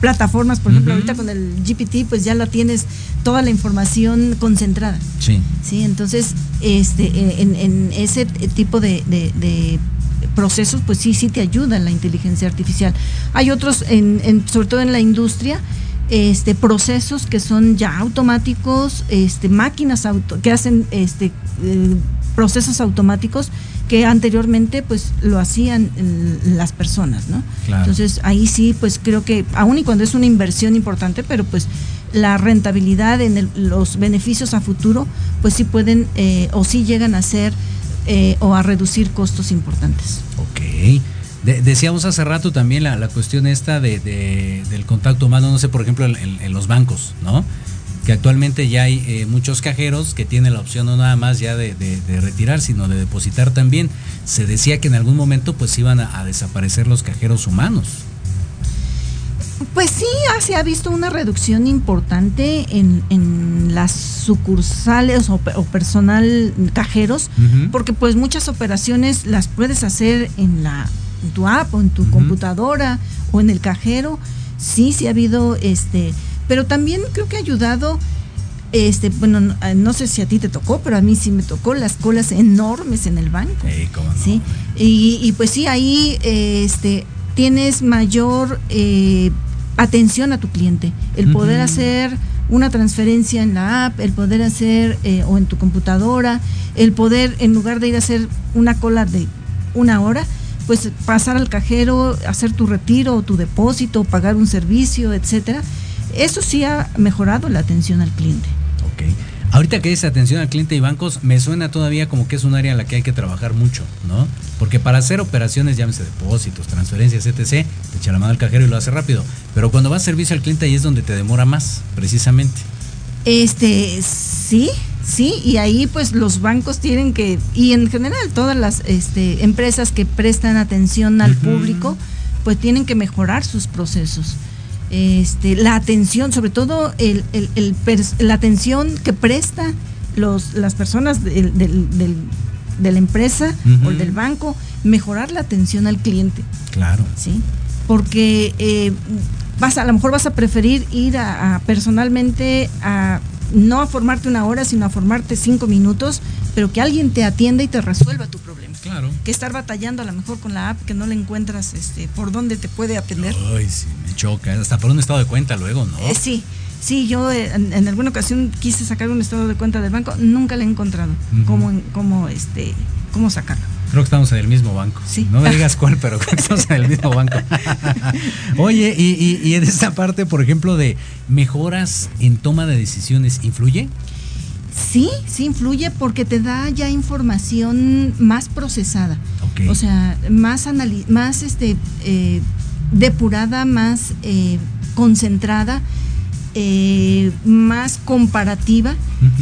[SPEAKER 6] plataformas, por ejemplo, ahorita con el GPT, pues ya la tienes toda la información concentrada.
[SPEAKER 2] Sí.
[SPEAKER 6] Sí, entonces, este, en, en ese tipo de, de- de procesos, pues sí, sí te ayuda la inteligencia artificial. Hay otros, en, en- sobre todo en la industria, este, procesos que son ya automáticos, este, máquinas auto, que hacen este, eh, procesos automáticos que anteriormente pues lo hacían eh, las personas, ¿no?
[SPEAKER 2] Claro.
[SPEAKER 6] Entonces ahí sí, pues creo que aun y cuando es una inversión importante, pero pues la rentabilidad en el- los beneficios a futuro, pues sí pueden eh, o sí llegan a ser eh, o a reducir costos importantes.
[SPEAKER 2] Ok. De- decíamos hace rato también la, la cuestión esta de, de- del contacto humano, no sé, por ejemplo, en, los bancos, ¿no? Que actualmente ya hay eh, muchos cajeros que tienen la opción no nada más ya de, retirar, sino de depositar también. Se decía que en algún momento pues iban a desaparecer los cajeros humanos.
[SPEAKER 6] Pues sí, se ha visto una reducción importante en, en las sucursales o, pe- o personal cajeros, porque pues muchas operaciones las puedes hacer en la en tu app o en tu computadora o en el cajero. Sí, sí ha habido este, pero también creo que ha ayudado este, bueno, no, no sé si a ti te tocó, pero a mí sí me tocó las colas enormes en el banco.
[SPEAKER 2] Sí, cómo no.
[SPEAKER 6] Sí, y, y pues sí, ahí eh, este, tienes mayor eh, atención a tu cliente. El poder hacer una transferencia en la app, el poder hacer eh, o en tu computadora, el poder, en lugar de ir a hacer una cola de una hora, pues pasar al cajero, hacer tu retiro o tu depósito, pagar un servicio, etcétera. Eso sí ha mejorado la atención al cliente.
[SPEAKER 2] Ahorita que dice atención al cliente y bancos, me suena todavía como que es un área en la que hay que trabajar mucho, ¿no? Porque para hacer operaciones, llámese depósitos, transferencias, etc., te echa la mano al cajero y lo hace rápido. Pero cuando vas a servicio al cliente ahí es donde te demora más, precisamente.
[SPEAKER 6] Este, sí, sí, y ahí pues los bancos tienen que, y en general todas las este, empresas que prestan atención al público, pues tienen que mejorar sus procesos. Este, la atención, sobre todo el, el- la atención que presta los, las personas del- del- del- de la empresa o
[SPEAKER 2] Ujú.
[SPEAKER 6] del banco, mejorar la atención al cliente.
[SPEAKER 2] Claro.
[SPEAKER 6] ¿sí? Porque eh, vas a, a lo mejor vas a preferir ir a, a personalmente a no a formarte una hora, sino a formarte cinco minutos, pero que alguien te atienda y te resuelva tu problema.
[SPEAKER 2] Claro.
[SPEAKER 6] Que estar batallando a lo mejor con la app que no le encuentras este por dónde te puede atender.
[SPEAKER 2] Ay, sí, me choca. Hasta por un estado de cuenta luego, ¿no?
[SPEAKER 6] Eh, sí, sí, yo eh, en, en alguna ocasión quise sacar un estado de cuenta del banco, nunca le he encontrado
[SPEAKER 2] Ujú.
[SPEAKER 6] cómo, cómo, este, cómo sacarlo.
[SPEAKER 2] Creo que estamos en el mismo banco.
[SPEAKER 6] Sí.
[SPEAKER 2] No me digas cuál, pero creo que estamos en el mismo banco. *laughs* Oye, y, y- y en esta parte, por ejemplo, de mejoras en toma de decisiones, ¿influye?
[SPEAKER 6] Sí, sí influye porque te da ya información más procesada. O sea, más anali- más este eh, depurada, más eh, concentrada, eh, más comparativa.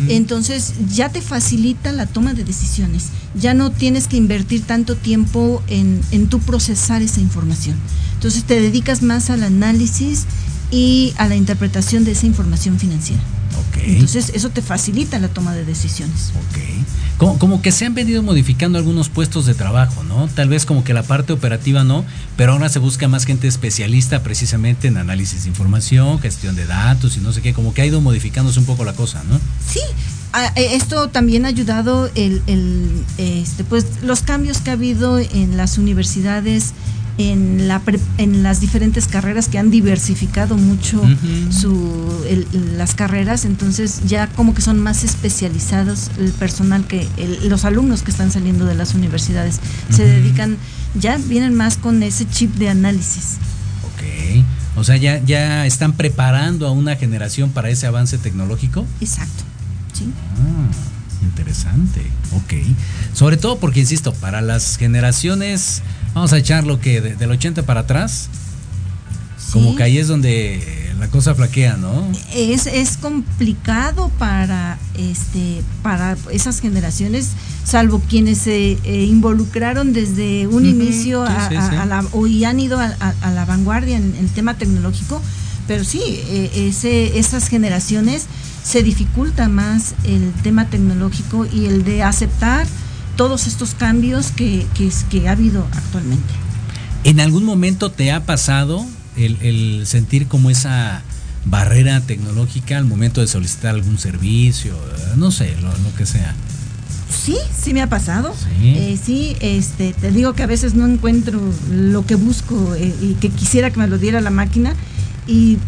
[SPEAKER 6] Entonces ya te facilita la toma de decisiones. Ya no tienes que invertir tanto tiempo en, en tu procesar esa información. Entonces te dedicas más al análisis y a la interpretación de esa información financiera. Entonces eso te facilita la toma de decisiones.
[SPEAKER 2] Ok. Como, como que se han venido modificando algunos puestos de trabajo, ¿no? Tal vez como que la parte operativa no, pero ahora se busca más gente especialista precisamente en análisis de información, gestión de datos y no sé qué, como que ha ido modificándose un poco la cosa, ¿no?
[SPEAKER 6] Sí, eh, esto también ha ayudado el, el, este, pues, los cambios que ha habido en las universidades, en, la pre- en las diferentes carreras que han diversificado mucho su, el- las carreras, entonces ya como que son más especializados el personal que el- los alumnos que están saliendo de las universidades se dedican, ya vienen más con ese chip de análisis.
[SPEAKER 2] Ok. O sea, ya, ya están preparando a una generación para ese avance tecnológico.
[SPEAKER 6] Exacto. ¿sí?
[SPEAKER 2] Ah, interesante. Ok. Sobre todo porque, insisto, para las generaciones, vamos a echar lo que de- del 80 para atrás, como que ahí es donde la cosa flaquea, ¿no?
[SPEAKER 6] es, es complicado para este para esas generaciones salvo quienes se eh, involucraron desde un inicio
[SPEAKER 2] sí,
[SPEAKER 6] a,
[SPEAKER 2] sí,
[SPEAKER 6] a-
[SPEAKER 2] sí.
[SPEAKER 6] a la, o y han ido a la vanguardia en el tema tecnológico pero sí eh, ese, esas generaciones se dificulta más el tema tecnológico y el de aceptar todos estos cambios que, que, ha habido actualmente
[SPEAKER 2] ¿En algún momento te ha pasado el, el sentir como esa barrera tecnológica al momento de solicitar algún servicio? eh, No sé, lo, lo que sea.
[SPEAKER 6] Sí, sí me ha pasado.
[SPEAKER 2] Sí.
[SPEAKER 6] Eh, sí, este, te digo que a veces no encuentro lo que busco eh, y que quisiera que me lo diera la máquina y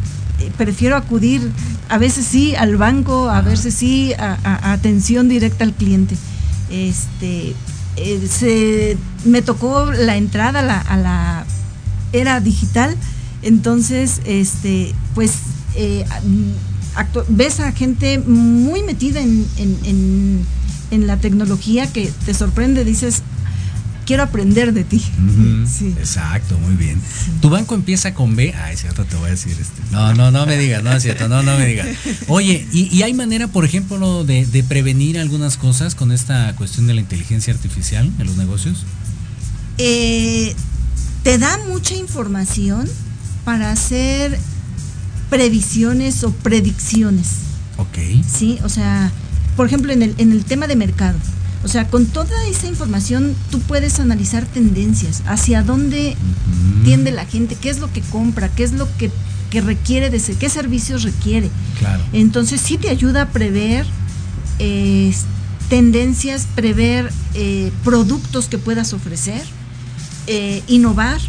[SPEAKER 6] prefiero acudir a veces sí al banco, a veces sí a, a- a atención directa al cliente. Este, eh, se, me tocó la entrada a la, era digital, entonces, este, pues eh, ves a gente muy metida en- en- en la tecnología que te sorprende, dices, quiero aprender de ti. *laughs* Sí.
[SPEAKER 2] Exacto, muy bien. ¿Tu banco empieza con B? Ah, es cierto, te voy a decir este. No, no, no me digas, no es cierto, no, no me digas. Oye, ¿y, y hay manera, por ejemplo, de, de prevenir algunas cosas con esta cuestión de la inteligencia artificial en los negocios?
[SPEAKER 6] Eh, te da mucha información para hacer previsiones o predicciones.
[SPEAKER 2] Ok.
[SPEAKER 6] Sí, o sea, por ejemplo, en el, en el tema de mercado, O sea, con toda esa información tú puedes analizar tendencias, hacia dónde tiende la gente, qué es lo que compra, qué es lo que, que requiere de qué servicios requiere.
[SPEAKER 2] Claro.
[SPEAKER 6] Entonces sí te ayuda a prever eh, tendencias, prever eh, productos que puedas ofrecer, eh, innovar.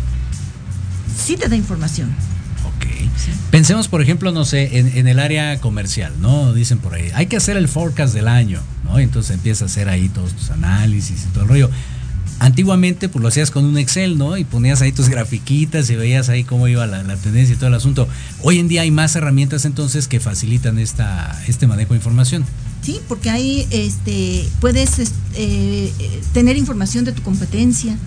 [SPEAKER 6] Sí te da información.
[SPEAKER 2] Pensemos, por ejemplo, no sé, en, en, el área comercial, ¿no? Dicen por ahí, hay que hacer el forecast del año, ¿no? Entonces empieza a hacer ahí todos tus análisis y todo el rollo. Antiguamente, pues lo hacías con un Excel, ¿no? Y ponías ahí tus grafiquitas y veías ahí cómo iba la, la tendencia y todo el asunto. Hoy en día hay más herramientas entonces que facilitan esta, este manejo de información.
[SPEAKER 6] Sí, porque ahí este, puedes eh, tener información de tu competencia.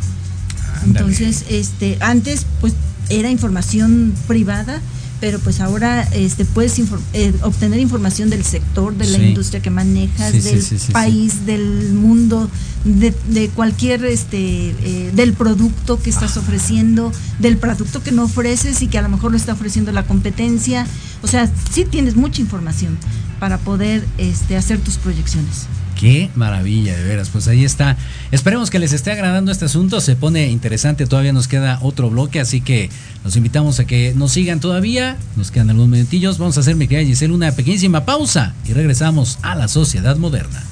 [SPEAKER 6] Ándale. Entonces, este, antes, pues era información privada, pero pues ahora este, puedes eh, obtener información del sector, de la sí. industria que manejas, sí, del sí, país, del mundo, de, de cualquier, este, eh, del producto que estás ah. ofreciendo, del producto que no ofreces y que a lo mejor lo está ofreciendo la competencia. O sea, sí tienes mucha información para poder este, hacer tus proyecciones.
[SPEAKER 2] Qué maravilla, de veras. Pues ahí está. Esperemos que les esté agradando este asunto. Se pone interesante. Todavía nos queda otro bloque, así que los invitamos a que nos sigan todavía. Nos quedan algunos minutillos. Vamos a hacer, mi querida Giselle, una pequeñísima pausa y regresamos a la sociedad moderna.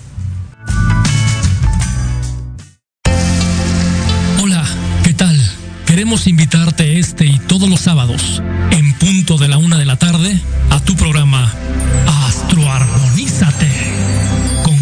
[SPEAKER 7] Hola, ¿qué tal? Queremos invitarte este y todos los sábados, en punto de la una de la tarde, a tu programa Astroarmonízate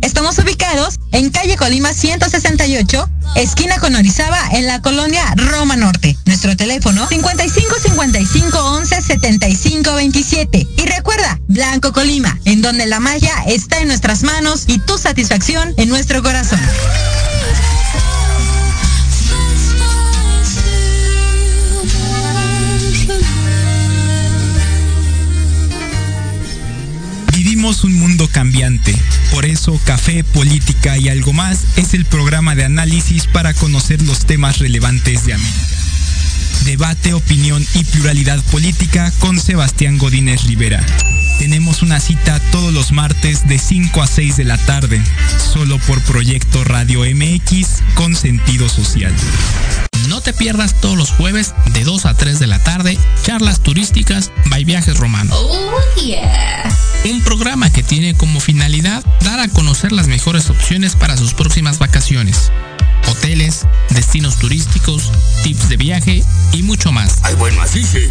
[SPEAKER 8] Estamos ubicados en calle Colima 168, esquina con Orizaba, en la colonia Roma Norte. Nuestro teléfono 55 55 11 75 27. Y recuerda, Blanco Colima, en donde la magia está en nuestras manos y tu satisfacción en nuestro corazón.
[SPEAKER 9] Cambiante. Por eso Café, Política y algo más es el programa de análisis para conocer los temas relevantes de América. Debate, opinión y pluralidad política con Sebastián Godínez Rivera. Tenemos una cita todos los martes de 5 a 6 de la tarde, solo por Proyecto Radio MX con sentido social.
[SPEAKER 10] No te pierdas todos los jueves de 2 a 3 de la tarde, charlas turísticas by Viajes Romanos.
[SPEAKER 3] Oh, yeah.
[SPEAKER 10] Un programa que tiene como finalidad dar a conocer las mejores opciones para sus próximas vacaciones. Hoteles, destinos turísticos, tips de viaje y mucho más.
[SPEAKER 11] ¡Ay, buen macice!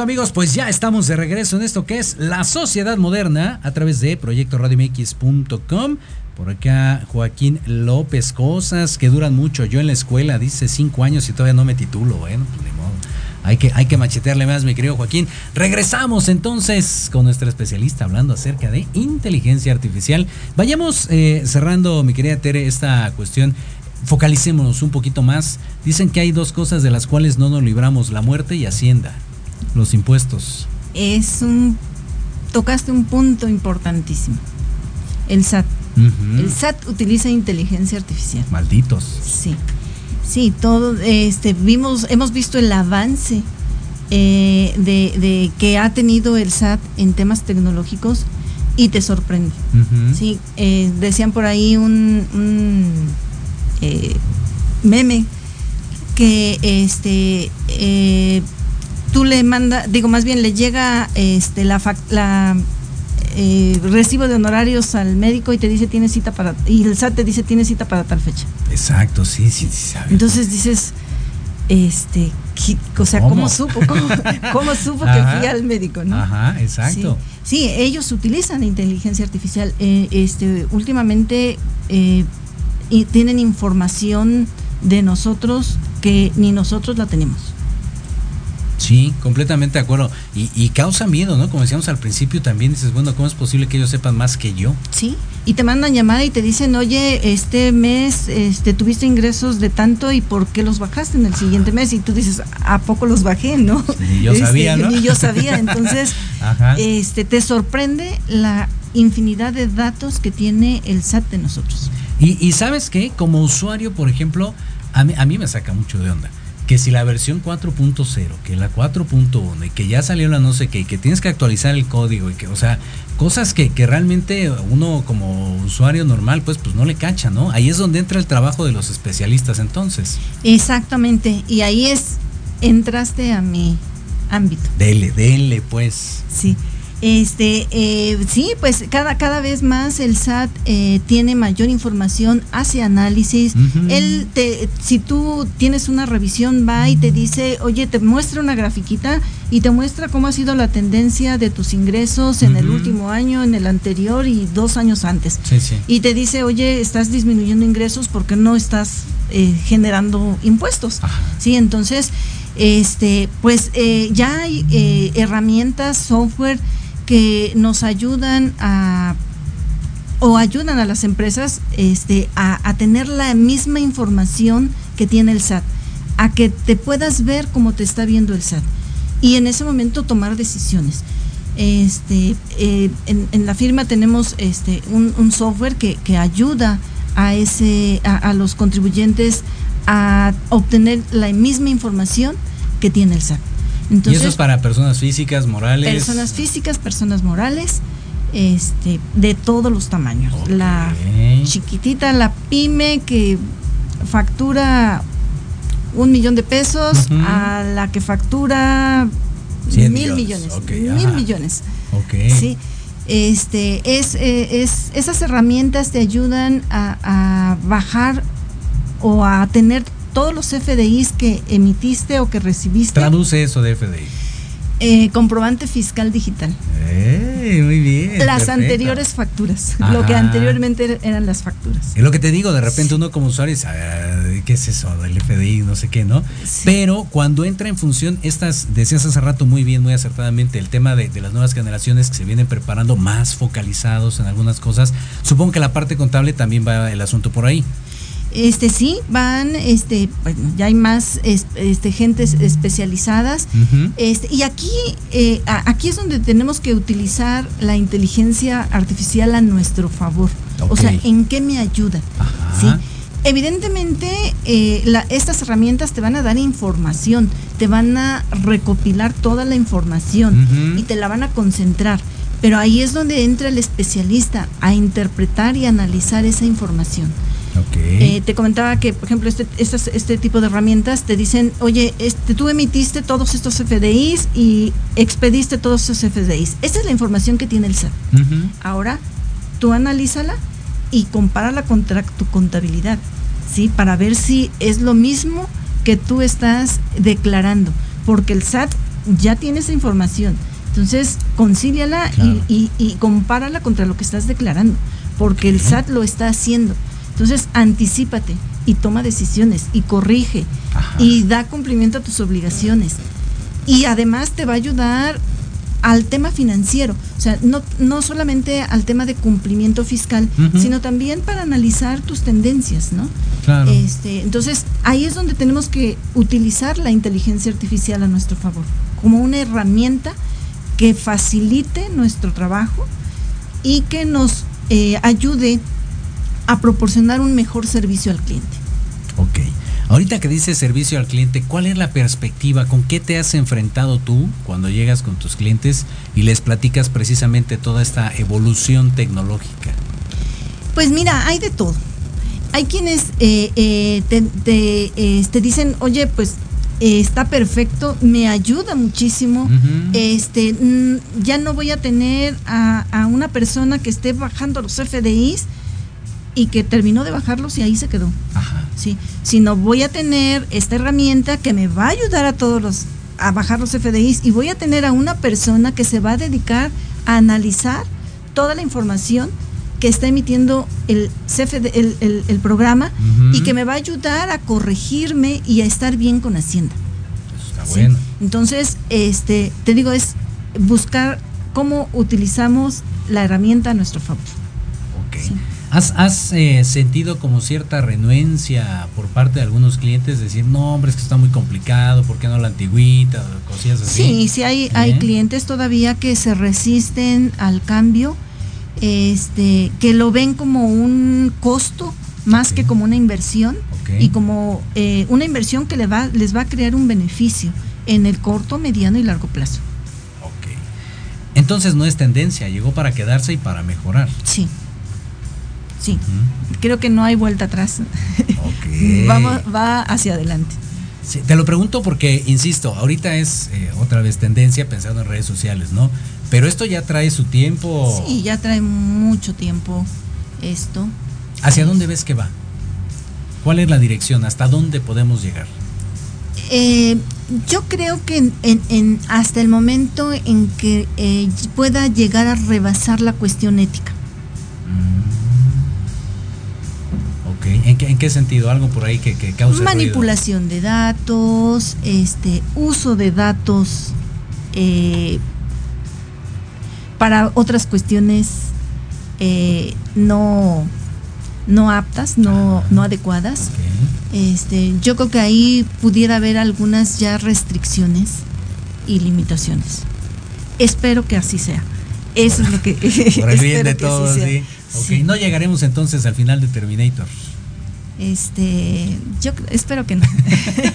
[SPEAKER 2] Amigos, pues ya estamos de regreso en esto que es la sociedad moderna a través de proyectoradiomx.com. Por acá Joaquín López, cosas que duran mucho. Yo en la escuela dice cinco años y todavía no me titulo. Bueno, pues ni modo. Hay que, hay que machetearle más, mi querido Joaquín. Regresamos entonces con nuestra especialista hablando acerca de inteligencia artificial. Vayamos eh, cerrando, mi querida Tere, esta cuestión. Focalicémonos un poquito más. Dicen que hay dos cosas de las cuales no nos libramos, la muerte y Hacienda, los impuestos.
[SPEAKER 6] Es un... Tocaste un punto importantísimo. El SAT. El SAT utiliza inteligencia artificial.
[SPEAKER 2] Malditos.
[SPEAKER 6] Sí. Sí, todo, este, vimos, hemos visto el avance eh, de, de, que ha tenido el SAT en temas tecnológicos y te sorprende. Sí, eh, decían por ahí un, un eh, meme que este tú le manda, digo más bien le llega este la, la eh, recibo de honorarios al médico y te dice tiene cita para y el SAT te dice tiene cita para tal fecha.
[SPEAKER 2] Exacto, sí, sí, sí sabe.
[SPEAKER 6] Entonces dices este, ¿qué, o sea, ¿cómo, ¿cómo supo? ¿Cómo, cómo supo que fui al médico, no?
[SPEAKER 2] Ajá, exacto.
[SPEAKER 6] Sí, sí ellos utilizan inteligencia artificial. Eh, este, últimamente eh, y tienen información de nosotros que ni nosotros la tenemos.
[SPEAKER 2] Sí, completamente de acuerdo. Y, y, causa miedo, ¿no? Como decíamos al principio también, dices, bueno, ¿cómo es posible que ellos sepan más que yo?
[SPEAKER 6] Sí, y te mandan llamada y te dicen, oye, este mes este, tuviste ingresos de tanto y ¿por qué los bajaste en el siguiente mes? Y tú dices, ¿a poco los bajé, no?
[SPEAKER 2] Ni yo
[SPEAKER 6] este,
[SPEAKER 2] sabía, ¿no?
[SPEAKER 6] Ni yo sabía. Entonces, *laughs* este, te sorprende la infinidad de datos que tiene el SAT de nosotros.
[SPEAKER 2] Y, y sabes qué, como usuario, por ejemplo, a mí, a mí me saca mucho de onda que si la versión 4.0, que la 4.1 y que ya salió la no sé qué, y que tienes que actualizar el código y que, o sea, cosas que, que, realmente uno como usuario normal pues pues no le cacha, ¿no? Ahí es donde entra el trabajo de los especialistas entonces.
[SPEAKER 6] Exactamente, y ahí es, entraste a mi ámbito.
[SPEAKER 2] Dele, dele pues.
[SPEAKER 6] Sí. Este, eh, sí, pues cada, cada vez más el SAT eh, tiene mayor información, hace análisis. Uh -huh. Él, te, si tú tienes una revisión, va y te dice, oye, te muestra una grafiquita y te muestra cómo ha sido la tendencia de tus ingresos en uh -huh. el último año, en el anterior y dos años antes.
[SPEAKER 2] Sí, sí.
[SPEAKER 6] Y te dice, oye, estás disminuyendo ingresos porque no estás eh, generando impuestos.
[SPEAKER 2] Ajá.
[SPEAKER 6] Sí, entonces, este, pues eh, ya hay eh, herramientas, software que nos ayudan a o ayudan a las empresas este, a, tener la misma información que tiene el SAT, a que te puedas ver como te está viendo el SAT y en ese momento tomar decisiones. Este, eh, en, la firma tenemos este, un, software que, que, ayuda a, ese, a los contribuyentes a obtener la misma información que tiene el SAT.
[SPEAKER 2] Entonces, y eso es para personas físicas, morales.
[SPEAKER 6] Personas físicas, personas morales, este, de todos los tamaños. Okay. La chiquitita, la pyme que factura un millón de pesos, uh -huh. a la que factura mil millones, millones
[SPEAKER 2] okay,
[SPEAKER 6] mil
[SPEAKER 2] ajá.
[SPEAKER 6] millones.
[SPEAKER 2] Okay.
[SPEAKER 6] Sí. Este, es, eh, es, esas herramientas te ayudan a, a bajar o a tener todos los FDIs que emitiste o que recibiste.
[SPEAKER 2] Traduce eso de FDI.
[SPEAKER 6] Eh, comprobante fiscal digital.
[SPEAKER 2] Eh, muy bien.
[SPEAKER 6] Las perfecto. anteriores facturas, Ajá. lo que anteriormente eran las facturas.
[SPEAKER 2] Es lo que te digo, de repente sí. uno como usuario dice, ah, ¿qué es eso del FDI? No sé qué, ¿no? Sí. Pero cuando entra en función estas, decías hace rato muy bien, muy acertadamente, el tema de, de, las nuevas generaciones que se vienen preparando más focalizados en algunas cosas, supongo que la parte contable también va el asunto por ahí.
[SPEAKER 6] Este sí, van, este, bueno, ya hay más este, gentes especializadas. Uh -huh. este, y aquí, eh, aquí es donde tenemos que utilizar la inteligencia artificial a nuestro favor. Okay. O sea, ¿en qué me ayuda?
[SPEAKER 2] Ajá.
[SPEAKER 6] ¿Sí? Evidentemente, eh, la, estas herramientas te van a dar información, te van a recopilar toda la información uh -huh. y te la van a concentrar. Pero ahí es donde entra el especialista a interpretar y analizar esa información.
[SPEAKER 2] Okay.
[SPEAKER 6] Eh, te comentaba que, por ejemplo, este, estas, este tipo de herramientas te dicen, oye, este, tú emitiste todos estos FDIs y expediste todos esos FDIs. Esta es la información que tiene el SAT.
[SPEAKER 2] Uh -huh.
[SPEAKER 6] Ahora, tú analízala y compárala contra tu contabilidad, ¿sí? Para ver si es lo mismo que tú estás declarando, porque el SAT ya tiene esa información. Entonces, concíliala claro. y, y, y, compárala contra lo que estás declarando, porque okay. el SAT lo está haciendo. Entonces, anticipate y toma decisiones y corrige
[SPEAKER 2] Ajá.
[SPEAKER 6] y da cumplimiento a tus obligaciones. y además te va a ayudar al tema financiero, o sea, no, no solamente al tema de cumplimiento fiscal, sino también para analizar tus tendencias, ¿no?
[SPEAKER 2] Claro.
[SPEAKER 6] Este, entonces, ahí es donde tenemos que utilizar la inteligencia artificial a nuestro favor, como una herramienta que facilite nuestro trabajo y que nos eh, ayude a proporcionar un mejor servicio al cliente.
[SPEAKER 2] Ok. Ahorita que dices servicio al cliente, ¿cuál es la perspectiva? ¿Con qué te has enfrentado tú cuando llegas con tus clientes y les platicas precisamente toda esta evolución tecnológica?
[SPEAKER 6] Pues mira, hay de todo. Hay quienes eh, eh, te, te, eh, te dicen, oye, pues eh, está perfecto, me ayuda muchísimo. Este, mm, ya no voy a tener a, a una persona que esté bajando los FDIs y que terminó de bajarlos y ahí se quedó. Sí, sino voy a tener esta herramienta que me va a ayudar a todos los a bajar los FDIs y voy a tener a una persona que se va a dedicar a analizar toda la información que está emitiendo el, CFD, el, el- el programa y que me va a ayudar a corregirme y a estar bien con Hacienda.
[SPEAKER 2] Está
[SPEAKER 6] Sí.
[SPEAKER 2] bueno.
[SPEAKER 6] Entonces, este, te digo, es buscar cómo utilizamos la herramienta a nuestro favor.
[SPEAKER 2] ¿Has, has, eh, sentido como cierta renuencia por parte de algunos clientes? Decir, no, hombre, es que está muy complicado, ¿por qué no la antigüita? Cosillas así.
[SPEAKER 6] Sí, sí hay, hay clientes todavía que se resisten al cambio, este, que lo ven como un costo más que como una inversión
[SPEAKER 2] Ok.
[SPEAKER 6] y como eh, una inversión que le va, les va a crear un beneficio en el corto, mediano y largo plazo.
[SPEAKER 2] Entonces no es tendencia, llegó para quedarse y para mejorar.
[SPEAKER 6] Sí. Sí. Creo que no hay vuelta atrás.
[SPEAKER 2] Ok. *laughs*
[SPEAKER 6] Vamos, va hacia adelante.
[SPEAKER 2] Sí, te lo pregunto porque, insisto, ahorita es eh, otra vez tendencia pensando en redes sociales, ¿no? Pero esto ya trae su tiempo.
[SPEAKER 6] Sí, ya trae mucho tiempo esto.
[SPEAKER 2] ¿Hacia dónde ves que va? ¿Cuál es la dirección? ¿Hasta dónde podemos llegar?
[SPEAKER 6] Eh, yo creo que en, en- en- hasta el momento en que eh, pueda llegar a rebasar la cuestión ética.
[SPEAKER 2] ¿En qué, en qué sentido? Algo por ahí que, que ruido?
[SPEAKER 6] Manipulación de datos, este, uso de datos eh, para otras cuestiones eh, no, no aptas, no, no adecuadas. Este, yo creo que ahí pudiera haber algunas ya restricciones y limitaciones. Espero que así sea. Eso es lo que
[SPEAKER 2] Por el bien de todos, sí. Ok, no llegaremos entonces al final de Terminator.
[SPEAKER 6] Este, yo espero que no.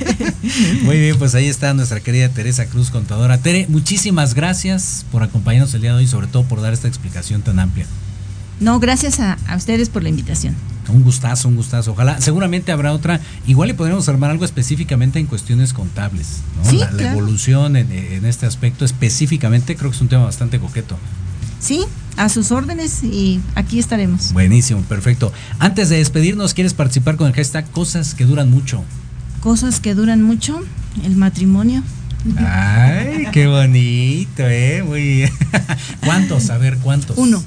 [SPEAKER 6] *laughs*
[SPEAKER 2] Muy bien, pues ahí está nuestra querida Teresa Cruz, contadora. Tere, muchísimas gracias por acompañarnos el día de hoy y sobre todo por dar esta explicación tan amplia.
[SPEAKER 6] No, gracias a, a ustedes por la invitación.
[SPEAKER 2] Un gustazo, un gustazo. Ojalá, seguramente habrá otra. Igual y podríamos armar algo específicamente en cuestiones contables. ¿no?
[SPEAKER 6] Sí,
[SPEAKER 2] la, evolución en, en este aspecto específicamente creo que es un tema bastante coqueto.
[SPEAKER 6] Sí, a sus órdenes y aquí estaremos.
[SPEAKER 2] Buenísimo, perfecto. Antes de despedirnos, ¿quieres participar con el hashtag Cosas que duran mucho?
[SPEAKER 6] Cosas que duran mucho, el matrimonio.
[SPEAKER 2] Ay, qué bonito, ¿eh? Muy bien. *laughs* ¿Cuántos? A ver, ¿cuántos?
[SPEAKER 6] Uno,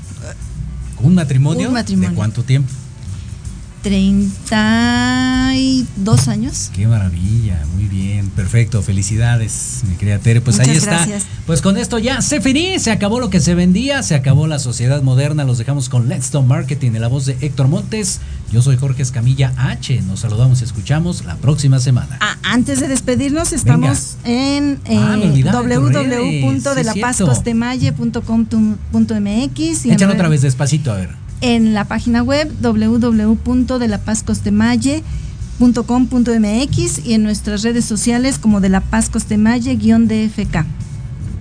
[SPEAKER 2] ¿Un matrimonio?
[SPEAKER 6] Un matrimonio.
[SPEAKER 2] ¿De cuánto tiempo?
[SPEAKER 6] 32 años.
[SPEAKER 2] Qué maravilla, muy bien, perfecto, felicidades, mi querida Tere. Pues ahí está.
[SPEAKER 6] gracias.
[SPEAKER 2] Pues con esto ya se finí, se acabó lo que se vendía, se acabó la sociedad moderna, los dejamos con Let's Talk Marketing en la voz de Héctor Montes. Yo soy Jorge Escamilla H, nos saludamos y escuchamos la próxima semana.
[SPEAKER 6] Ah, antes de despedirnos, estamos en eh,
[SPEAKER 2] Ah, sí,
[SPEAKER 6] www.delapazcostemalle.com.mx en
[SPEAKER 2] Échalo otra vez despacito, a ver.
[SPEAKER 6] En la página web www.delapazcostemalle.com.mx y en nuestras redes sociales como de la Paz Costemalle-DFK.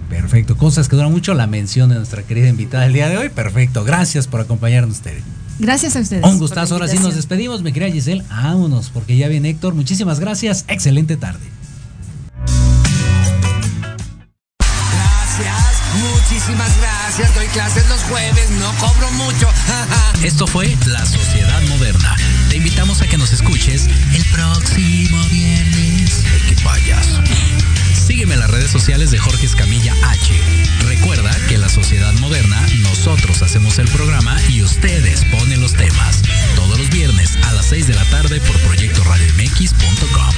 [SPEAKER 2] Perfecto, cosas que duran mucho, la mención de nuestra querida invitada el día de hoy. Perfecto, gracias por acompañarnos, Tere.
[SPEAKER 6] Gracias a ustedes.
[SPEAKER 2] Un gustazo, ahora sí nos despedimos, mi querida Giselle. Vámonos, porque ya viene Héctor. Muchísimas gracias, excelente tarde.
[SPEAKER 11] Clases los jueves, no cobro mucho. *laughs*
[SPEAKER 1] Esto fue La Sociedad Moderna. Te invitamos a que nos escuches el próximo viernes. ¡Qué payaso! Sígueme en las redes sociales de Jorge Escamilla H. Recuerda que en La Sociedad Moderna nosotros hacemos el programa y ustedes ponen los temas. Todos los viernes a las 6 de la tarde por proyectoradiomx.com.